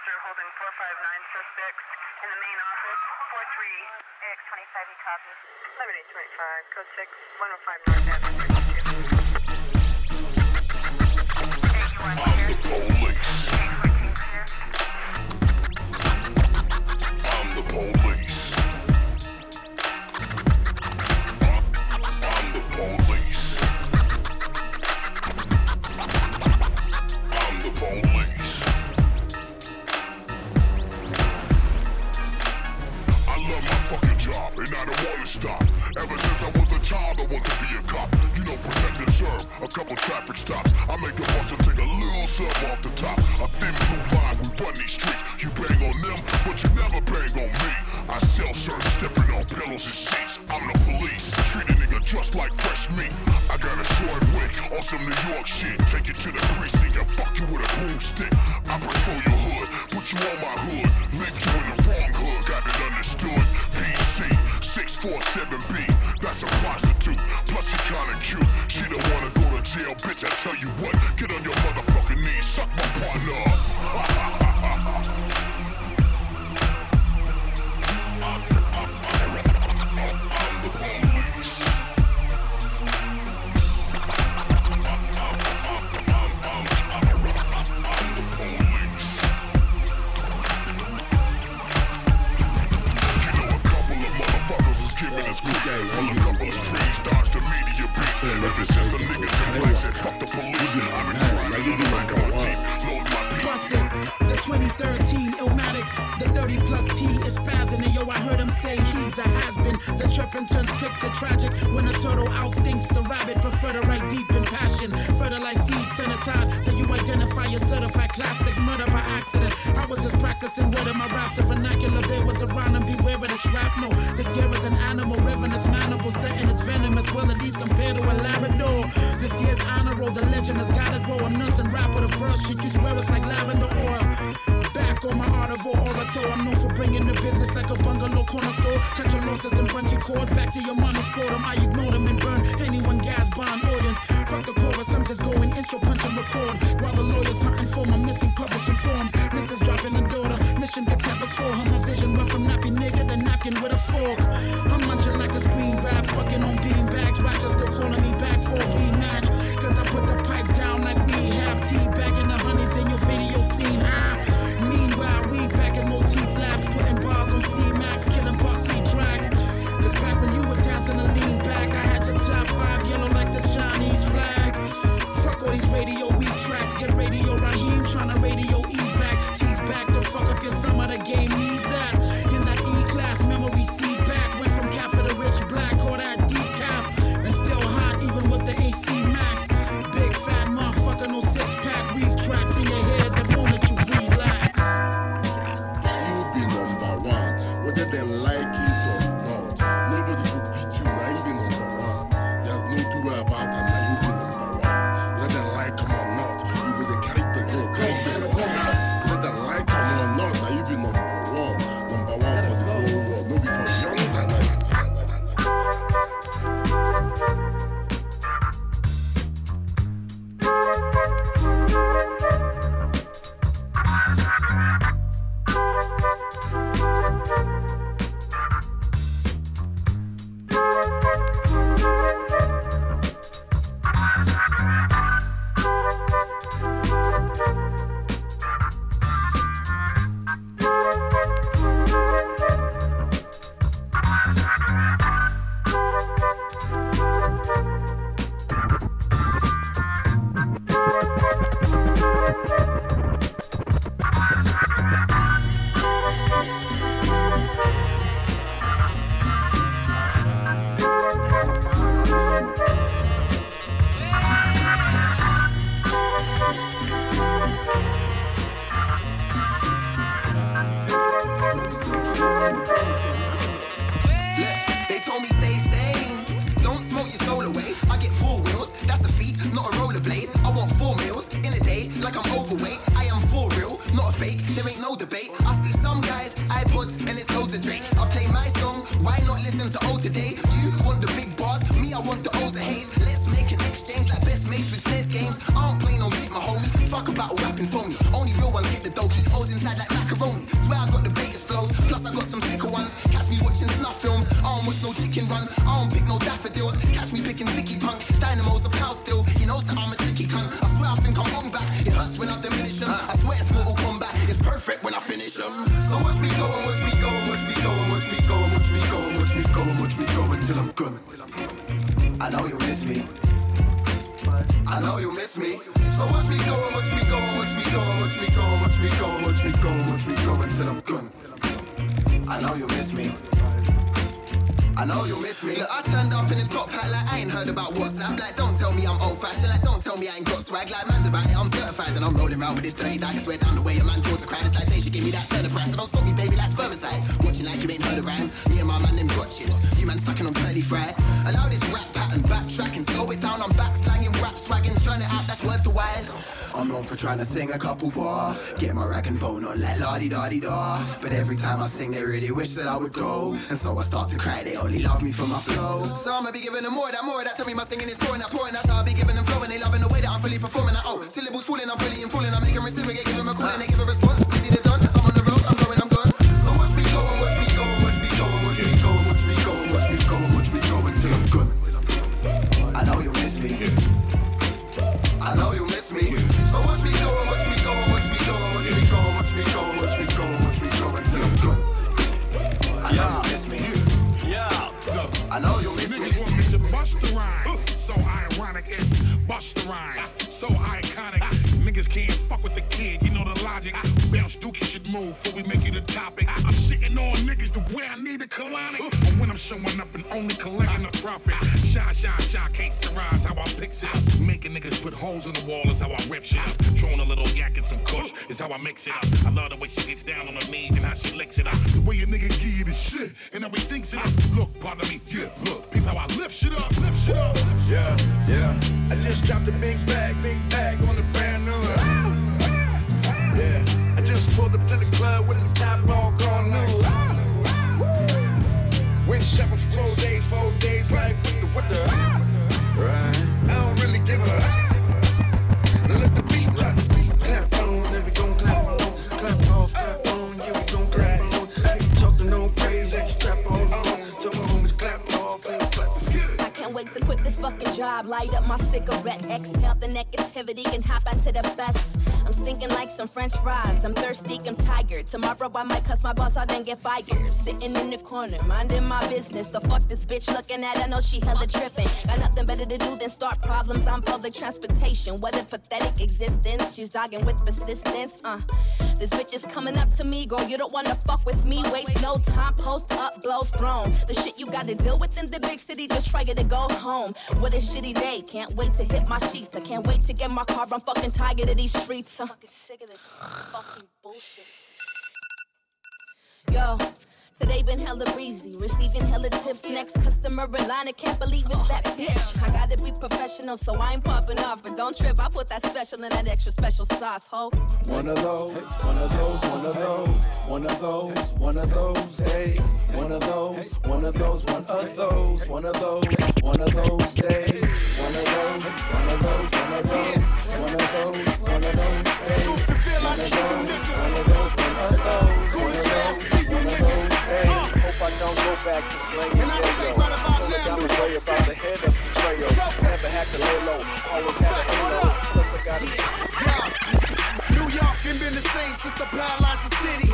officer holding 459 suspects in the main office, 43 AX25, he copies. 11825, code 6, 105 North Avenue. I'm the police. I'm meat. I got a short wick on some New York shit. Take it to the precinct and fuck you with a broomstick. I patrol your hood, put you on my hood. Leave you in the wrong hood, got it understood. PC 647B, that's a prostitute. Plus she kinda cute. She don't wanna go to jail, bitch. I tell you what, get on your motherfucking knees, suck my partner. Said fuck the it. The 2013 Illmatic, the 30 plus T is spazzing. And yo, I heard him say he's a has been. The chirping turns quick to tragic. When a turtle outthinks the rabbit, prefer to write deep in passion. Fertilize seeds, your certified classic murder by accident. I was just practicing in my raps and vernacular. There was a rhyme and beware of the shrapnel. This year is an animal, ravenous manimal, setting its venomous. Well, at least compared to a Labrador. This year's honor roll, the legend has gotta grow. I'm nursing rap with the first shit. You swear it's like lavender oil. Back my art of orator. I'm known for bringing the business like a bungalow corner store. Cut your losses and bungee cord. Back to your mommy's scrotum. I ignore them and burn anyone gas bond audience. Fuck the chorus, I'm just going intro, punch and record. While the lawyers hunting for my missing publishing forms. Mrs. dropping the daughter. Mission get peppers for her. My vision went from nappy nigga to napkin with a fork. I'm munching like a screen grab. Fucking on bean bags. Ratchet still calling me back for a rematch. Cause I put the pipe down like rehab. Tea back in the honeys in your video scene. Ah. About rapping phony. Only watch me I'm gone. I know you miss me. I know you miss me. Look, I turned up in the top hat like I ain't heard about WhatsApp. Like, don't tell me I'm old fashioned. Like, don't tell me I ain't got swag. Like, man's about it, I'm certified. And I'm rolling around with this dirty dagger. Swear down the way a man draws a crowd. It's like they should give me that turn price. So don't stop me, baby, like spermicide. Watching like you ain't heard a rhyme. Me and my man, them got chips. You man sucking on curly fry. Allow this rap pattern backtracking. Slow it down, I'm back slanging, rap swagging. Turn it out, that's word to wise. I'm known for trying to sing a couple bar. Get my rag and bone on like la di da di da. But every time I sing, they really wish that I would go. And so I start to cry, they only love me for my flow. So I'ma be giving them more, that more, that tell me my singing is pouring, that pouring. That's how I be giving them flow. And they loving the way that I'm fully performing. That, oh, syllables falling, I'm fully in falling. I make them reciprocate, give them a call, and they give a response. Rhymes. So iconic. Niggas can't fuck with the kid, you know the logic. Bounce Dookie should move before we make it a topic. I'm shitting on niggas the way I need a colonic. But when I'm showing up and only collecting a profit. Shy, shy, shy, can't surprise how I picks it. Making niggas put holes in the wall is how I rip shit up. Throwing a little yak and some kush is how I mix it up. I love the way she gets down on her knees and how she licks it up. The way a nigga give you the shit and how he thinks it up. Look, pardon me, yeah, look. How I lift shit up, lift shit up. Yeah, yeah. I just dropped a big bag, big bag on the brand new. Yeah, I just pulled up to the club with the top all gone new. Went shopping for four days, four days, like what the, what the? Light up my cigarette, exhale the negativity, and hop onto the best. Stinking like some French fries. I'm thirsty, I'm tired. Tomorrow I might cuss my boss out then get fired. Sitting in the corner, minding my business. The fuck this bitch looking at? I know she hella tripping. Got nothing better to do than start problems on public transportation. What a pathetic existence. She's dogging with persistence. Uh, this bitch is coming up to me, girl. You don't wanna fuck with me. Waste no time. Post up, blows thrown. The shit you gotta deal with in the big city. Just try to go home. What a shitty day. Can't wait to hit my sheets. I can't wait to get my car. I'm fucking tired of these streets. I'm fucking sick of this fucking bullshit. Yo. Today been hella breezy, receiving hella tips. Next customer in line, I can't believe it's that bitch. I gotta be professional, so I ain't popping off. But don't trip, I put that special in that extra special sauce, ho. One of those, one of those, one of those, one of those, one of those days. One of those, one of those, one of those, one of those, one of those days. One of those, one of those, one of those, one of those, one of those one of those, one of those, one of those, one of those. Hope I don't go back to head the trail. Never had to lay low, always had a. Plus I got New York ain't been the same since city.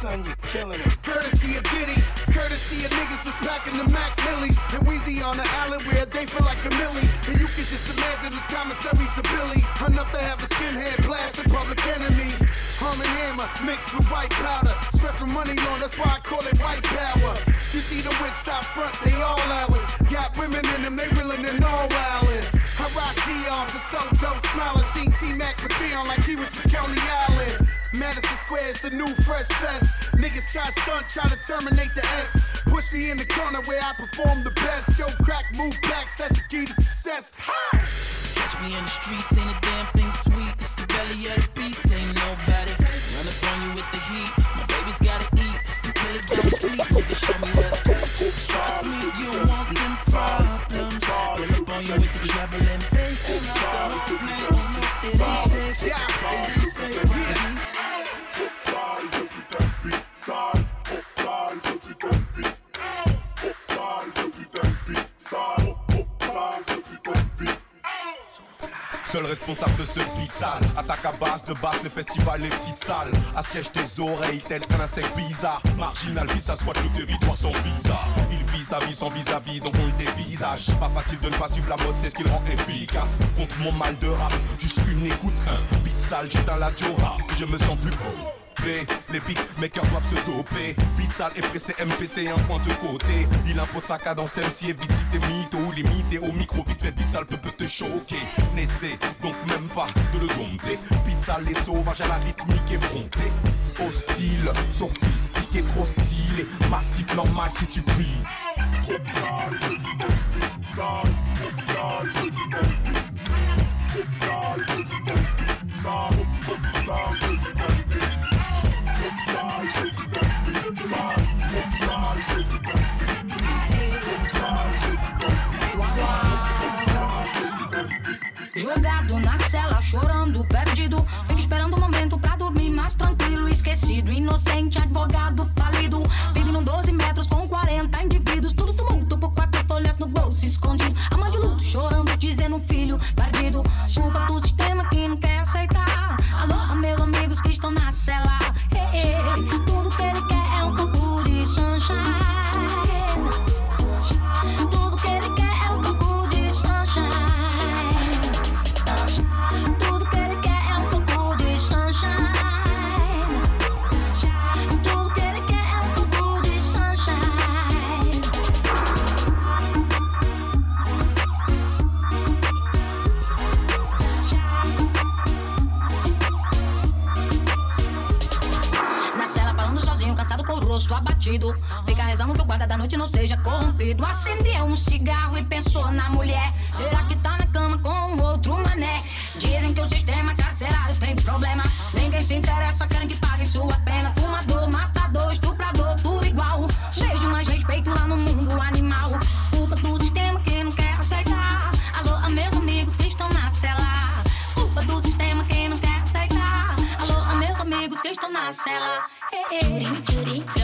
Son, you're killing it. Courtesy of Diddy, courtesy of niggas that's packing the. And on the where they feel like a millie. And you can just imagine this commissary's. Enough to have a skinhead blast a public enemy. Arm and Hammer mixed with white powder. Stretch from money on, that's why I call it white power. You see the whips out front, they all ours. Got women in them, they willing and all wildin'. I rock to so dope, smiling. Seen T-Mac with Dion like he was from Coney Island. Madison Square's the new fresh fest. Niggas try stunt, try to terminate the X. Push me in the corner where I perform the best. Yo, crack, move backs, that's the key to success. Ha! Catch me in the streets, ain't a damn thing sweet. It's the belly of the you with the heat. My baby's gotta eat. The killers gotta sleep. Nigga, show me what's Seul responsable de ce beat. Attaque à base de basse, le festival, les petites salles. Assiège tes oreilles, tel un insecte bizarre. Marginal, vise à squat le territoire sans visa. Il vise à vie sans vis-à-vis, donc on le dévisage. Pas facile de ne pas suivre la mode, c'est ce qui le rend efficace. Contre mon mal de rap, juste une écoute, un beat sale, j'éteins la Diora. Je me sens plus les beatmakers doivent se doper. Beat sale pressé MPC, un point de côté. Il impose sa cadence MC, vite si t'es mytho ou limité au micro. Vite fait, beat sale peut, te choquer. N'essaie donc même pas de le dompter. Beat sale et sauvage à la rythmique effrontée. Hostile, sophistiqué, trop stylé. Massif, normal si tu pries. Jogado na cela, chorando, perdido. Fico esperando o um momento pra dormir mais tranquilo. Esquecido, inocente, advogado falido. Vive num 12 metros com 40 indivíduos. Tudo tumulto por quatro folhas no bolso escondido. A mãe de luto, chorando, dizendo filho perdido. Culpa do Fica rezando que o guarda da noite não seja corrompido. Acendeu um cigarro e pensou na mulher. Será que tá na cama com outro mané? Dizem que o sistema carcerário tem problema. Ninguém se interessa, querem que paguem suas penas. Fumador, matador, estuprador, tudo igual. Beijo mais respeito lá no mundo animal. Culpa do sistema que não quer aceitar. Alô, meus amigos que estão na cela. Culpa do sistema que não quer aceitar. Alô, meus amigos que estão na cela. Hey, hey.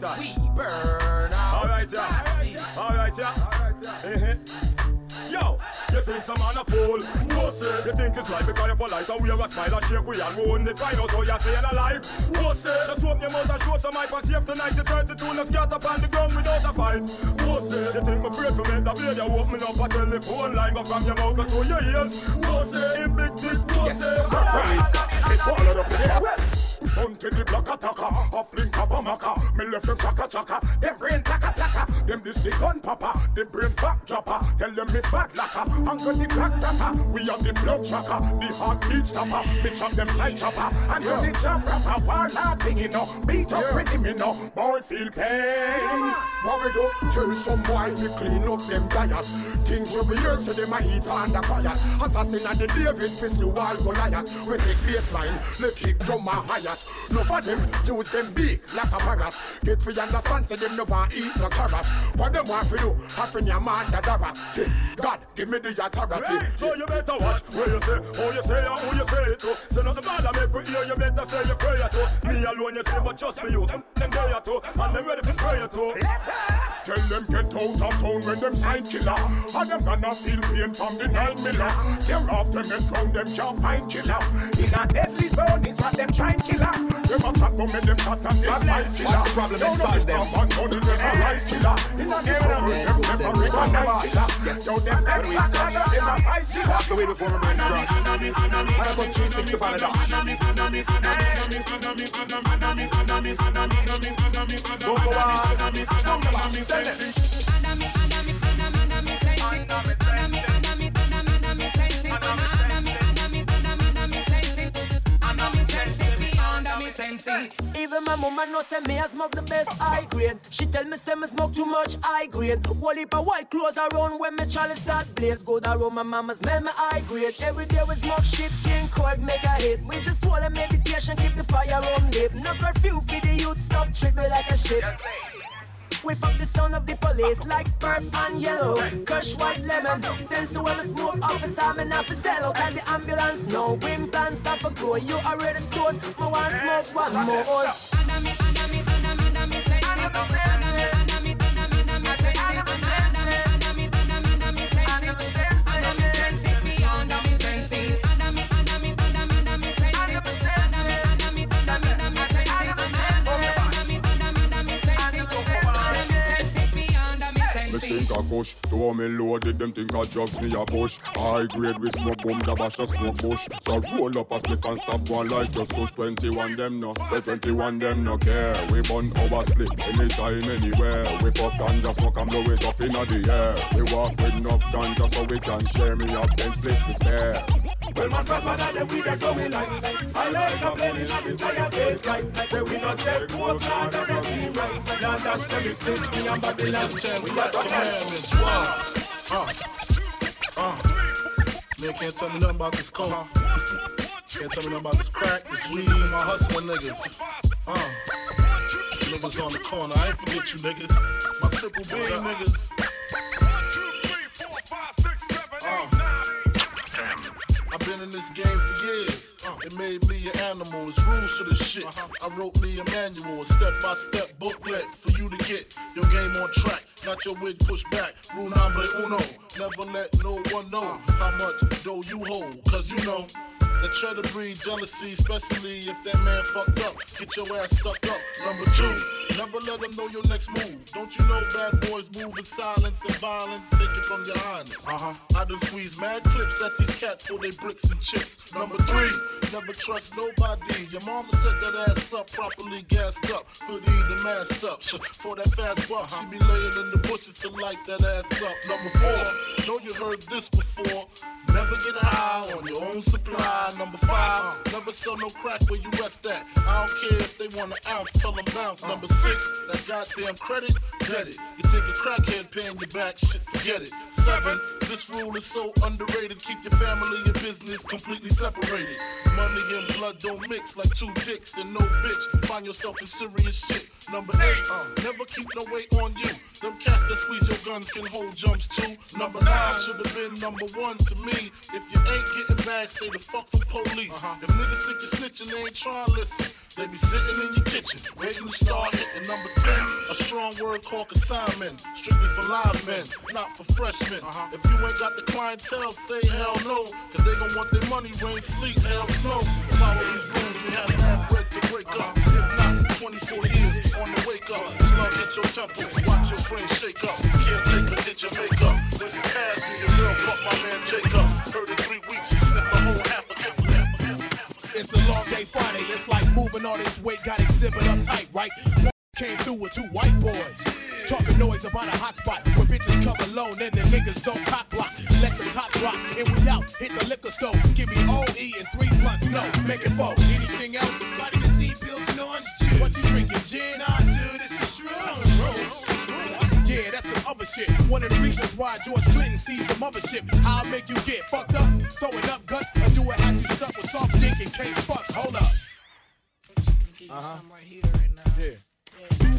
Matches. We burn out. Alright, yeah. Alright, yeah. Alright, yeah. Uh-huh. Yo, you think some man a fool? What's it? You think it's like because you're polite and we have a smile and shake we and we only find out how you're saying a lie? What's it? Just open your mouth and show some hype and safe tonight. The 32 no scat up on the ground without a fight. What's it? You think me afraid to make the video? Open up a telephone line, go from your mouth to your ears. What's it? In big dick, what's it? Surprise! It's all up in the until the block attacker, a flink of a maca. Me left them chaka chaka, them brain taka. Them this the gun papa, the brain back dropper. Tell them me bad lacquer, and got the clock tapper. We have the blood tracker, the heartbeat stopper. Bitch of them light chopper, and yeah. the jump rapper. While nothing you know, beat up yeah. him you know. Boy feel pain. What we do? Tell some boy we clean up them tires. Things we be hear so them a heat under fire. Assassin and the David fist the wall Goliath. We take baseline, the kick drum a higher. No for them, use them big like a parrot. Get free understand, say them no want eat no carrot. What them want for you? Having your man the dara. God, give me the authority. So you better watch where you say, how you say, and who you say it to. Say nothing bad, I make you hear, you better say your prayer to. Me alone, you say, but trust me, you them, there too, and them ready for spray you too. Tell them get out of town when them sign killer. And them gonna feel pain from the nine miller. Tear off them and drown them, can't find killer. In a deadly zone is what them trying killer. Them a chat make them chat and this spice killer. What's the problem? Solve them. In a rice killer. In a this them say sense. One them Yes, yo, them them we stop. Them a price give. That's the way before my brain crash. And I got 360 on the dash. Don't go on. Don't go on. Tell them. Even my mama know say me I smoke the best high grade. She tell me say me smoke too much high grade. Whole heap of white clothes around when me Charlie start blaze. Go down my mama smell me high grade. Every day we smoke shit, King Cord make a hit. We just swallow meditation, keep the fire on deep. No curfew for the youth, stop treat me like a shit. We fuck the sound of the police like burnt and yellow. Kush white lemon. Since we smoke officer, I'm in for out. And the ambulance, no green plants off a grow. You already stoned, but want smoke one more. think a kush. To me loaded, them think a drugs me a push. High grade we smoke boom, the bash the smoke bush. So roll up a spliff and stop one like just push 21 them no. Well 21 them no care. We burn our split anytime, anywhere. We pop ganja smoke and blow it up inna the air. We walk with enough ganja so we can share me up ten split to spare. Well, man, fast one of them we that's how we like. I like plane in the sky a take flight. Say we not take no card and no right. Now dash them is split me and Babylon. We are the can't tell me nothing about this coke. Can't tell me nothing about this crack, this weed, my hustling niggas. Uh. Niggas on the corner, I ain't forget you niggas. My triple B niggas. It made me an animal. It's rules to the shit. I wrote me a manual, a step by step booklet for you to get your game on track. Not your wig pushed back. Rule number uno. Never let no one know how much dough you hold. Cause you know that try to breed jealousy, especially if that man fucked up. Get your ass stuck up. Number two. Never let them know your next move. Don't you know bad boys move in silence and violence? Take it from your highness. Uh huh. I done squeeze mad clips at these cats for they bricks and chips. Number three, never trust nobody. Your mama set that ass up properly gassed up. Hoodie the masked up. For that fast buck, she be laying in the bushes to light that ass up. Number four, know you heard this before. Never get high on your own supply. Number five, never sell no crack where you rest at. I don't care if they want an ounce, tell them bounce. Number six, that goddamn credit, get it. You think a crackhead paying you back, shit, forget it. Seven, this rule is so underrated. Keep your family and business completely separated. Money and blood don't mix like two dicks and no bitch. Find yourself in serious shit. Number eight, uh, never keep no weight on you. Them cats that squeeze your guns can hold jumps too. Number nine should have been number one to me. If you ain't getting back, stay the fuck from police. Uh-huh. If niggas think you're snitching, they ain't trying to listen. They be sitting in your kitchen, waiting to start hitting number 10. A strong word called consignment, strictly for live men, not for freshmen. Uh-huh. If you ain't got the clientele, say hell no, cause they gon' want their money, rain, sleet, hell, snow. Follow these rules, you have to bread to break up. If not, 24 years on the wake up. Slug hit your temple, Came through with two white boys. Talking noise about a hot spot where bitches come alone and the niggas don't cock block. Let the top drop and we out. Hit the liquor store. Give me OE and three blunts. No, make it four. Anything else? Vitamin C pills and orange juice. What you drinking? Gin? I do. This is shrooms. Yeah, that's some other shit. One of the reasons why George Clinton sees the mothership. I'll make you get fucked up, throwing up guts,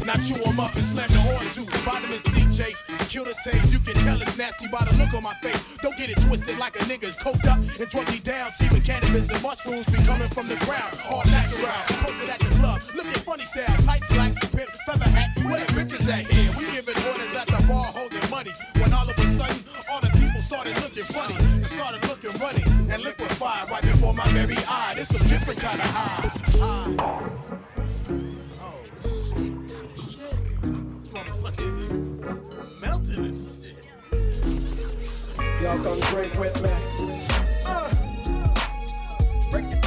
Now chew them up and slam the horn juice. Vitamin C chase, kill the taste. You can tell it's nasty by the look on my face. Don't get it twisted like a nigga's coked up and druggy down. See when cannabis and mushrooms be coming from the ground. All natural. Posted at the club, looking funny style. Tight slack, pimp, feather hat. Where the bitches at here? We giving orders at the bar holding money. When all of a sudden, all the people started looking funny and started looking runny and liquefied right before my very eye. It's some different kind of high. high. Y'all come drink with me. Uh. Break it.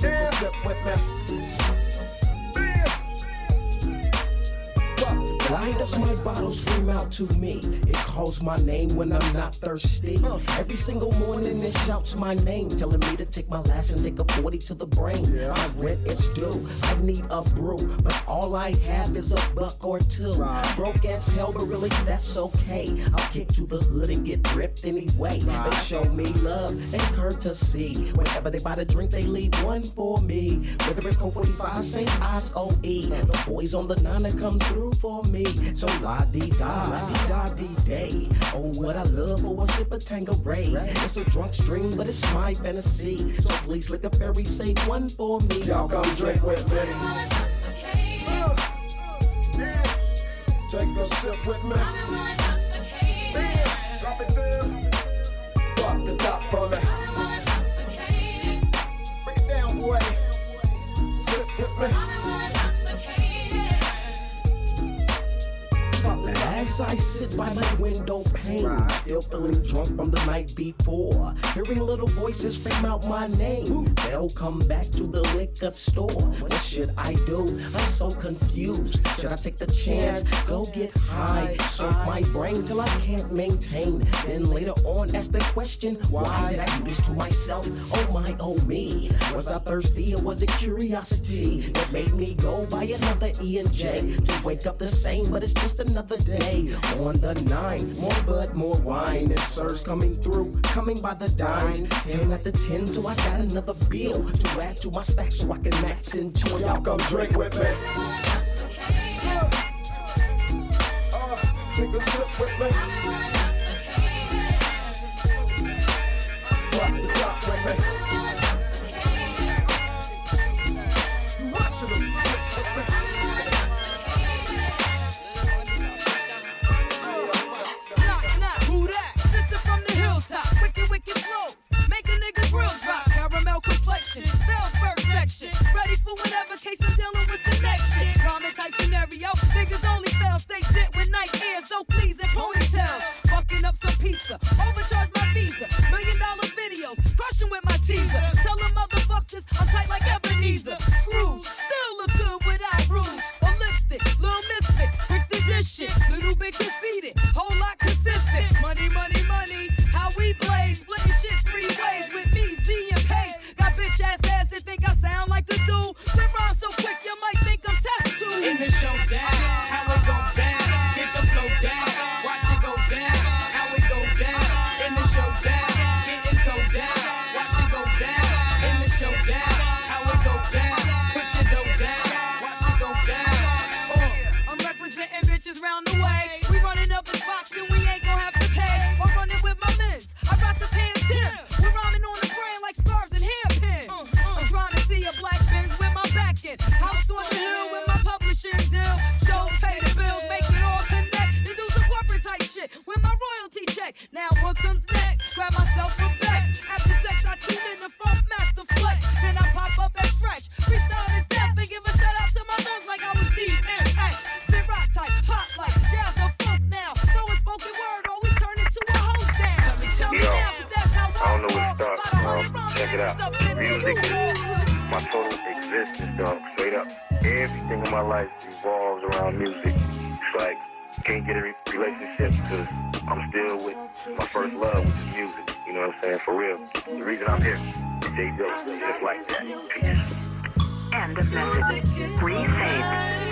Take a sip with me. Why does my bottle scream out to me? It calls my name when I'm not thirsty. Every single morning it shouts my name, telling me to take my last and take a 40 to the brain. My rent is due, I need a brew, but all I have is a buck or two. Broke as hell, but really that's okay. I'll kick to the hood and get ripped anyway. They show me love and courtesy. Whenever they buy the drink, they leave one for me. Whether it's Colt 45, St. Ides OE. The boys on the nine that come through for me. So la di da, la di da di day. Oh, what I love oh, for a sip of Tanqueray. It's a drunk stream, but it's my fantasy. So please, lick a fairy, say one for me. Y'all come drink with me. Take a sip with me. I sit by my window pane, still feeling drunk from the night before, hearing little voices scream out my name. They'll come back to the liquor store. What should I do? I'm so confused. Should I take the chance? Go get high, soak my brain till I can't maintain. Then later on, ask the question, why did I do this to myself? Oh my, oh me. Was I thirsty or was it curiosity that made me go buy another E and J to wake up the same? But it's just another day on the nine. More bud, more wine, and sirs coming through, coming by the dimes. Ten at the ten, so I got another bill to add to my stack so I can max enjoy. Y'all come drink with me. Uh, take a sip with me. Rock the top with me. For real. The reason I'm here, JJ, just like that. Peace. End message.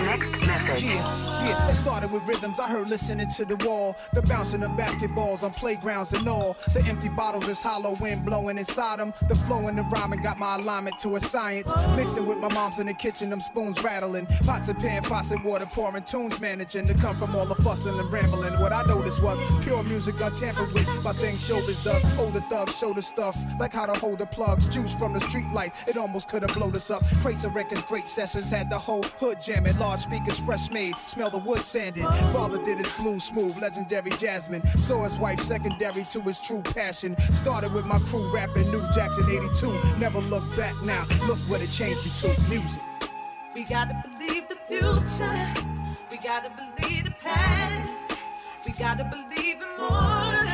Next message. Yeah, yeah, it started with rhythms I heard listening to the wall. The bouncing of basketballs on playgrounds and all. The empty bottles is hollow wind blowing inside them. The flow and the rhyming got my alignment to a science. Mixing with my mom's in the kitchen, them spoons rattling. Pots and pan, faucet water pouring, tunes managing to come from all the fussing and rambling. What I noticed was pure music untampered with by things showbiz does. Older thugs show the stuff, like how to hold the plugs. Juice from the street light, it almost could have blown us up. Crates of records, great sessions, had the whole hood jamming. Large speakers, fresh made, smell the wood sanded. Father did his blues smooth, legendary Jasmine. Saw his wife secondary to his true passion. Started with my crew rapping New Jackson 82. Never look back now, look what it changed me to music. We gotta believe the future. We gotta believe the past. We gotta believe in more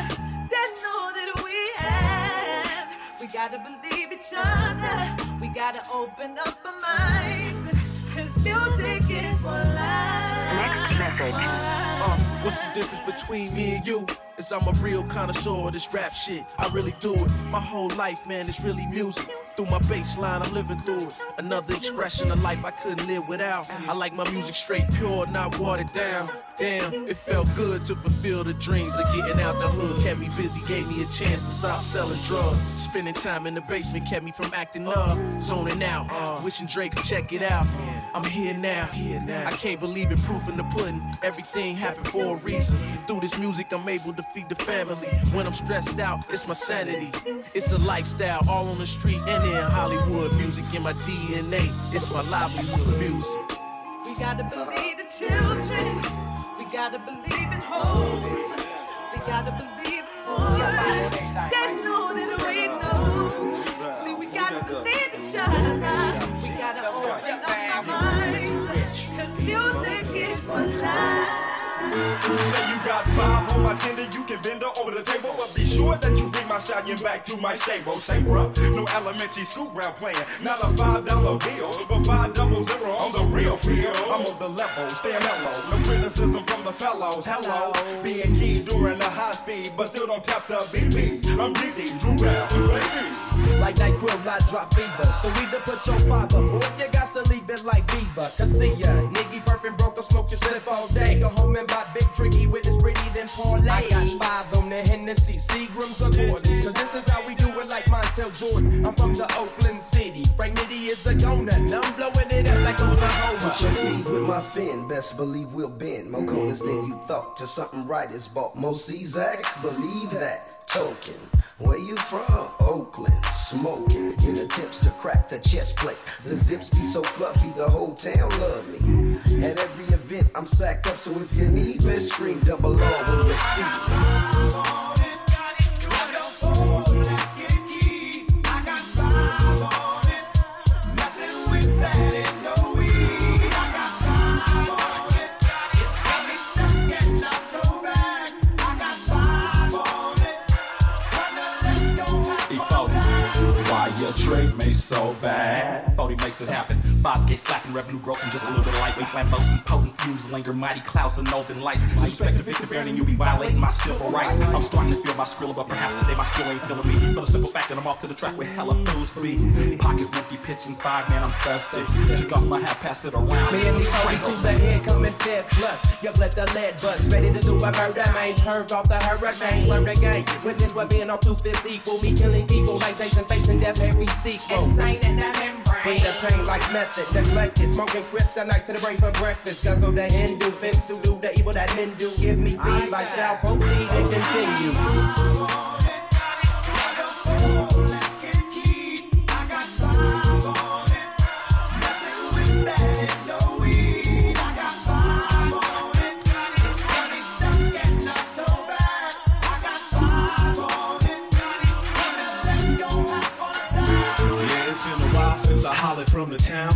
than all that we have. We gotta believe each other. We gotta open up our minds. Cause music is for life. Next message. Uh, what's the difference between me and you? Is I'm a real connoisseur of this rap shit. I really do it. My whole life, man, is really music. Through my bass line, I'm living through it. Another expression of life I couldn't live without. I like my music straight pure, not watered down. Damn, it felt good to fulfill the dreams of getting out the hood. Kept me busy, gave me a chance to stop selling drugs. Spending time in the basement kept me from acting up, zoning out. Uh, wishing Drake could check it out. I'm here now. I can't believe it, proof in the pudding. Everything happened for a reason. Through this music, I'm able to feed the family. When I'm stressed out, it's my sanity. It's a lifestyle, all on the street and in Hollywood. Music in my DNA. It's my livelihood. Music. We gotta believe the children. We gotta believe in hope. We gotta believe in more. They know that we know. See, we gotta believe each other. We gotta open up our minds. Cause music is for life. Say you got five on my tender, you can bend her over the table, but be sure that you bring my stallion back to my stable. Say, bruh, no elementary school ground playing, not a five dollar bill, but five double zero on the real field. I'm on the level, stay mellow, no criticism from the fellows. Hello, being key during the high speed, but still don't tap the BB. I'm DD, Drew baby. Like that grill, I drop fever. So either put your five up, or you got to leave it like Beaver. Cause see ya, nigga perfect broke a smoke your slip all day. Go home and buy big tricky with his pretty then parlay. I got five on the Hennessy, Seagrams or Gordons. Cause this is how we do it like Montel Jordan. I'm from the Oakland City. Frank Nitty is a donut. And I'm blowing it up like Oklahoma. Put your feet with my fin, best believe we'll bend. More corners than you thought. To something right is bought. Most Czaks, believe that. Token. Where you from? Oakland. Smoking. In attempts to crack the chest plate. The zips be so fluffy, the whole town love me. At every event, I'm sacked up, so if you need me, scream double R when you see me. So bad? 40 makes it happen. Five K slacking, revenue growth, and just a little bit of lightweight flambeaus and potent fumes linger. Mighty clouds of northern lights. Disrespect to Victor Baron, and you'll be violating my civil rights. I'm starting to feel my skrilla, but perhaps today my skill ain't feeling me. For the simple fact that I'm off to the track with hella fools be. Pockets empty, pitching five, man, I'm thirsty. Took off my hat, passed it around. Me and these homies to the head coming fed plus. Yup, let the lead bust. Ready to do a murder, man. Curved off the hurricane. Learn the game. Witness what being off two fifths equal. Me killing people like Jason facing death every sequel. Insane in the membrane. Bring the pain like method. Neglected. Smoking kryptonite to the brain for breakfast. Guzzle the Hindu. To do the evil that men do. Give me feed. I shall proceed and continue.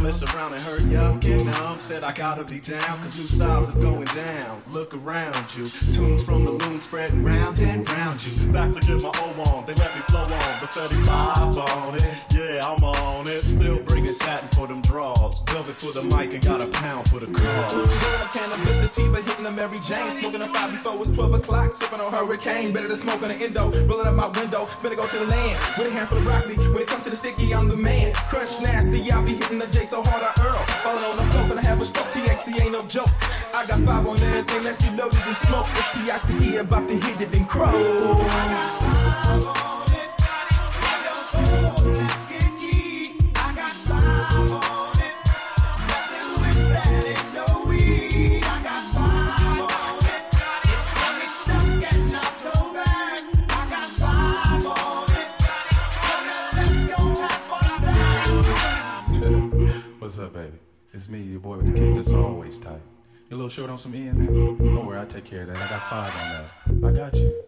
Mess around and hurt yuck and numb. Said I gotta be down, cause new styles is going down. Look around you, tunes from the loon spreading round and round you. Back to get my O on, they let me flow on, the 35 on it. Yeah, I'm on it, still bringing satin for them draws. Velvet for the mic and got a pound for the cause. Rolling up cannabis sativa, hitting the Mary Jane. Smoking a five before it's 12 o'clock. Sipping on Hurricane. Better smoke on the endo. Rolling up my window. Finna go to the land. With a handful of broccoli. When it comes to the sticky, I'm the man. Crunch nasty. I be hitting the J so hard I earl. Falling on the floor. Finna have a stroke. THC ain't no joke. I got five on everything. Let's get loaded and smoke. It's PICE about to hit it and crow. What's up, baby? It's me, your boy with the cake that's always tight. You a little short on some ends? Don't worry, I'll take care of that. I got five on that. I got you.